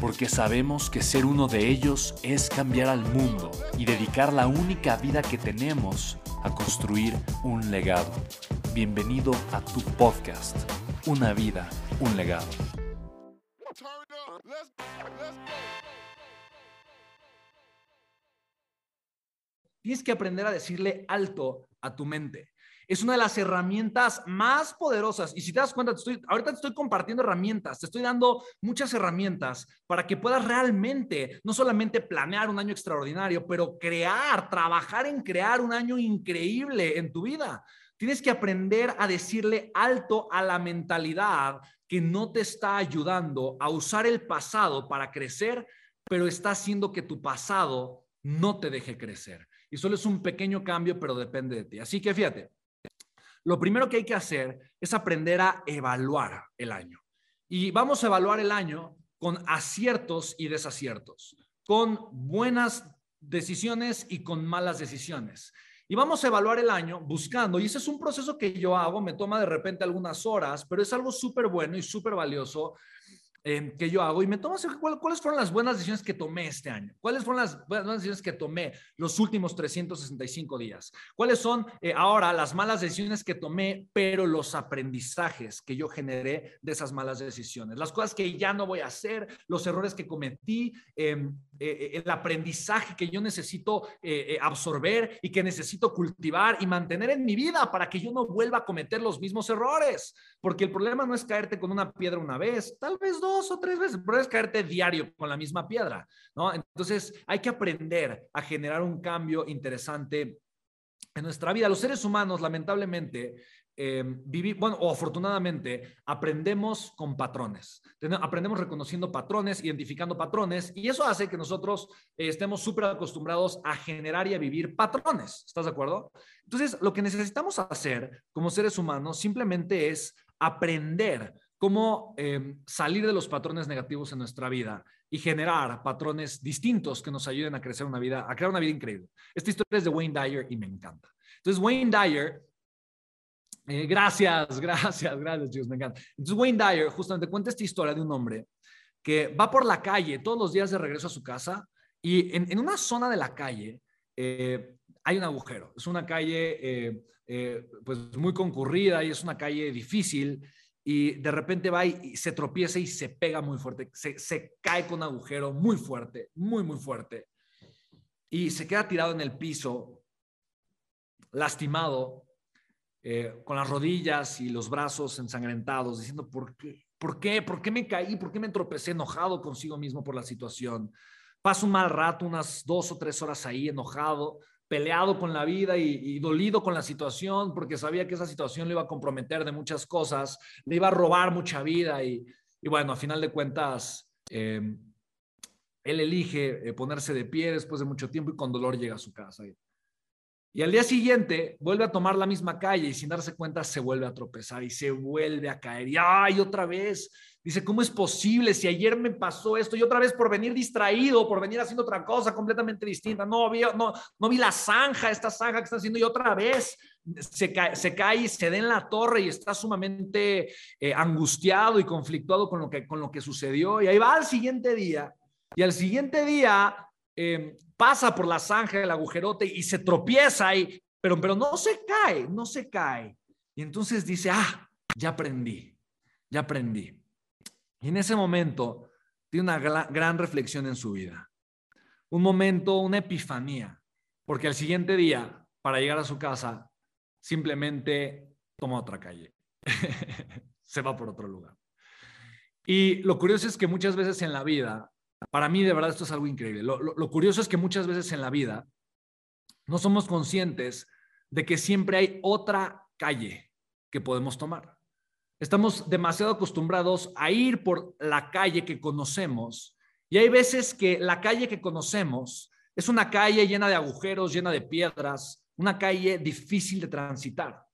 porque sabemos que ser uno de ellos es cambiar al mundo y dedicar la única vida que tenemos a construir un legado. Bienvenido a tu podcast, Una vida, un legado. Tienes que aprender a decirle alto a tu mente es una de las herramientas más poderosas. Y si te das cuenta, estoy, ahorita te estoy compartiendo herramientas, te estoy dando muchas herramientas para que puedas realmente, no solamente planear un año extraordinario, pero crear, trabajar en crear un año increíble en tu vida. Tienes que aprender a decirle alto a la mentalidad que no te está ayudando a usar el pasado para crecer, pero está haciendo que tu pasado no te deje crecer. Y solo es un pequeño cambio, pero depende de ti. Así que fíjate, lo primero que hay que hacer es aprender a evaluar el año. Y vamos a evaluar el año con aciertos y desaciertos, con buenas decisiones y con malas decisiones. Y vamos a evaluar el año buscando, y ese es un proceso que yo hago, me toma de repente algunas horas, pero es algo súper bueno y súper valioso Em, que yo hago y me tomo cuáles fueron las buenas decisiones que tomé este año, cuáles fueron las buenas decisiones que tomé los últimos 365 días, cuáles son eh, ahora las malas decisiones que tomé, pero los aprendizajes que yo generé de esas malas decisiones, las cosas que ya no voy a hacer, los errores que cometí, em, eh, eh, el aprendizaje que yo necesito absorber y que necesito cultivar y mantener en mi vida para que yo no vuelva a cometer los mismos errores, porque el problema no es caerte con una piedra una vez, tal vez dos o tres veces, pero es caerte diario con la misma piedra, ¿no? Entonces hay que aprender a generar un cambio interesante en nuestra vida. Los seres humanos, lamentablemente, eh, bueno, o afortunadamente, aprendemos con patrones. Aprendemos reconociendo patrones, identificando patrones, y eso hace que nosotros eh, estemos súper acostumbrados a generar y a vivir patrones. ¿Estás de acuerdo? Entonces, lo que necesitamos hacer como seres humanos simplemente es aprender cómo em, salir de los patrones negativos en nuestra vida y generar patrones distintos que nos ayuden a crecer una vida, a crear una vida increíble. Esta historia es de Wayne Dyer y me encanta. Entonces, Wayne Dyer, eh, gracias, gracias, gracias, chicos, me encanta. Entonces, Wayne Dyer justamente cuenta esta historia de un hombre que va por la calle todos los días de regreso a su casa y en, una zona de la calle eh, hay un agujero. Es una calle eh, pues muy concurrida y es una calle difícil y de repente va y, se tropieza y se pega muy fuerte, se, cae con agujero muy fuerte, muy, muy fuerte. Y se queda tirado en el piso, lastimado, eh, con las rodillas y los brazos ensangrentados, diciendo, ¿por qué? ¿Por qué? ¿Por qué me caí? ¿Por qué me tropecé enojado consigo mismo por la situación? Paso un mal rato, unas dos o tres horas ahí enojado, peleado con la vida y, dolido con la situación porque sabía que esa situación le iba a comprometer de muchas cosas, le iba a robar mucha vida y, bueno, a final de cuentas, eh, él elige eh, ponerse de pie después de mucho tiempo y con dolor llega a su casa. Y al día siguiente vuelve a tomar la misma calle y sin darse cuenta se vuelve a tropezar y se vuelve a caer. Y ay, otra vez Dice, ¿cómo es posible si ayer me pasó esto y otra vez por venir distraído, por venir haciendo otra cosa completamente distinta? No vi, no, no vi la zanja, esta zanja que está haciendo y otra vez se cae, se cae y se da en la torre y está sumamente eh, angustiado y conflictuado con lo, que, con lo que sucedió. Y ahí va al siguiente día y al siguiente día em, pasa por la zanja del agujerote y se tropieza, y, pero, pero no se cae, no se cae. Y entonces dice, ah, ya aprendí, ya aprendí. Y en ese momento tiene una gran reflexión en su vida. Un momento, una epifanía. porque al siguiente día, para llegar a su casa, simplemente toma otra calle. Se va por otro lugar. Y lo curioso es que muchas veces en la vida, para mí de verdad esto es algo increíble, lo, curioso es que muchas veces en la vida no somos conscientes de que siempre hay otra calle que podemos tomar. Estamos demasiado acostumbrados a ir por la calle que conocemos y hay veces que la calle que conocemos es una calle llena de agujeros, llena de piedras, una calle difícil de transitar.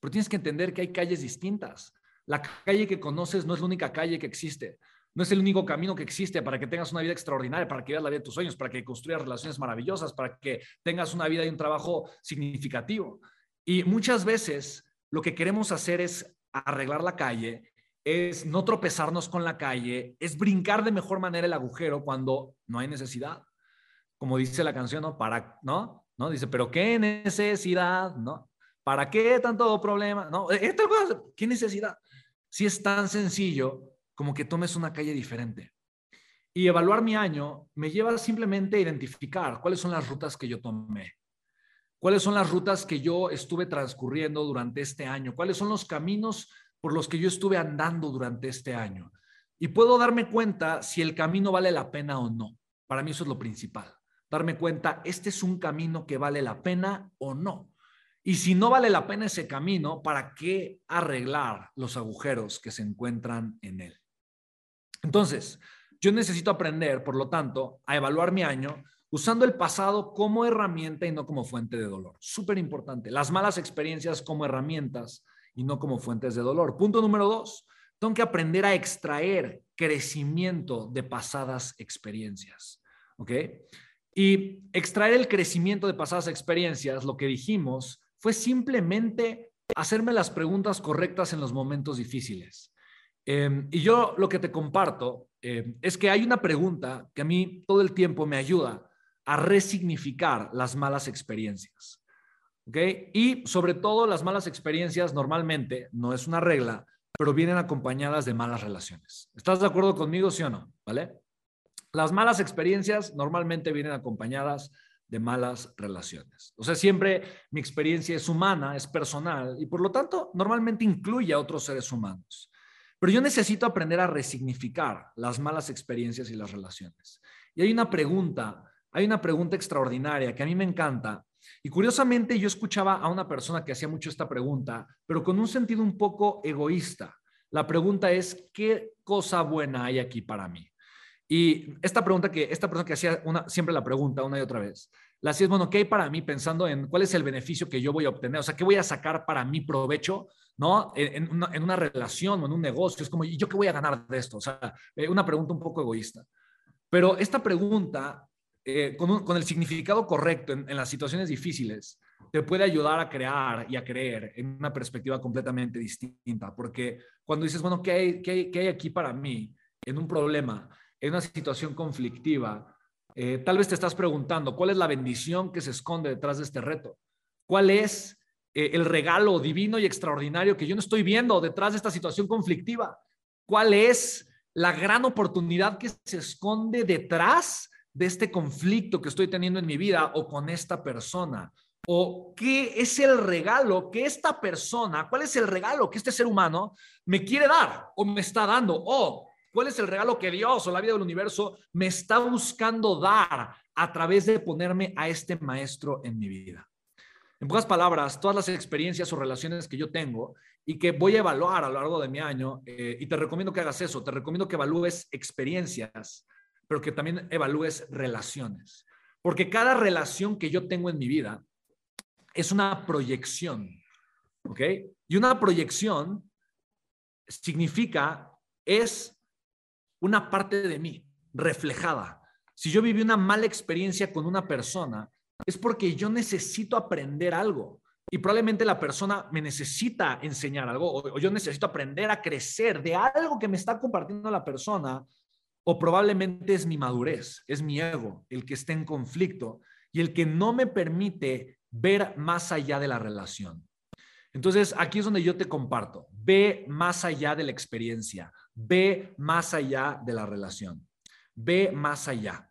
Pero tienes que entender que hay calles distintas. La calle que conoces no es la única calle que existe. No es el único camino que existe para que tengas una vida extraordinaria, para que vivas la vida de tus sueños, para que construyas relaciones maravillosas, para que tengas una vida y un trabajo significativo. Y muchas veces lo que queremos hacer es arreglar la calle, es no tropezarnos con la calle, es brincar de mejor manera el agujero cuando no hay necesidad. Como dice la canción, ¿no? Para, ¿no? ¿No? Dice, pero qué necesidad, ¿no? ¿Para qué tanto problema? No, esta cosa, ¿qué necesidad? Si es tan sencillo como que tomes una calle diferente. Y evaluar mi año me lleva simplemente a identificar cuáles son las rutas que yo tomé. ¿Cuáles son las rutas que yo estuve transcurriendo durante este año? ¿Cuáles son los caminos por los que yo estuve andando durante este año? Y puedo darme cuenta si el camino vale la pena o no. Para mí eso es lo principal. Darme cuenta, este es un camino que vale la pena o no. Y si no vale la pena ese camino, ¿para qué arreglar los agujeros que se encuentran en él? Entonces, yo necesito aprender, por lo tanto, a evaluar mi año usando el pasado como herramienta y no como fuente de dolor. Súper importante. Las malas experiencias como herramientas y no como fuentes de dolor. Punto número dos. Tengo que aprender a extraer crecimiento de pasadas experiencias. ¿Ok? Y extraer el crecimiento de pasadas experiencias, lo que dijimos, fue simplemente hacerme las preguntas correctas en los momentos difíciles. Em, y yo lo que te comparto em, es que hay una pregunta que a mí todo el tiempo me ayuda a resignificar las malas experiencias. ¿Ok? Y sobre todo las malas experiencias normalmente, no es una regla, pero vienen acompañadas de malas relaciones. ¿Estás de acuerdo conmigo, sí o no? ¿Vale? Las malas experiencias normalmente vienen acompañadas de malas relaciones. O sea, siempre mi experiencia es humana, es personal y por lo tanto normalmente incluye a otros seres humanos. Pero yo necesito aprender a resignificar las malas experiencias y las relaciones. Y hay una pregunta hay una pregunta extraordinaria que a mí me encanta. Y curiosamente yo escuchaba a una persona que hacía mucho esta pregunta, pero con un sentido un poco egoísta. La pregunta es, ¿qué cosa buena hay aquí para mí? Y esta pregunta que esta persona que hacía una, siempre la pregunta una y otra vez, la hacía es, bueno, ¿qué hay para mí? Pensando en cuál es el beneficio que yo voy a obtener, o sea, ¿qué voy a sacar para mi provecho? ¿no? En, una, en una relación o en un negocio. Es como, ¿y yo qué voy a ganar de esto? O sea, eh, una pregunta un poco egoísta. Pero esta pregunta eh, con, el significado correcto en, las situaciones difíciles, te puede ayudar a crear y a creer en una perspectiva completamente distinta. Porque cuando dices, bueno, ¿qué hay, qué hay, aquí para mí en un problema, en una situación conflictiva? Eh, tal vez te estás preguntando, ¿cuál es la bendición que se esconde detrás de este reto? ¿Cuál es eh, el regalo divino y extraordinario que yo no estoy viendo detrás de esta situación conflictiva? ¿Cuál es la gran oportunidad que se esconde detrás de este conflicto que estoy teniendo en mi vida o con esta persona? ¿O qué es el regalo que esta persona, cuál es el regalo que este ser humano me quiere dar o me está dando? ¿O cuál es el regalo que Dios o la vida del universo me está buscando dar a través de ponerme a este maestro en mi vida? En pocas palabras, todas las experiencias o relaciones que yo tengo y que voy a evaluar a lo largo de mi año, eh, y te recomiendo que hagas eso, te recomiendo que evalúes experiencias pero que también evalúes relaciones. Porque cada relación que yo tengo en mi vida es una proyección, ¿ok? Y una proyección significa, es una parte de mí reflejada. Si yo viví una mala experiencia con una persona, es porque yo necesito aprender algo. Y probablemente la persona me necesita enseñar algo o, yo necesito aprender a crecer de algo que me está compartiendo la persona o probablemente es mi madurez, es mi ego el que está en conflicto y el que no me permite ver más allá de la relación. Entonces, aquí es donde yo te comparto. Ve más allá de la experiencia, ve más allá de la relación, ve más allá.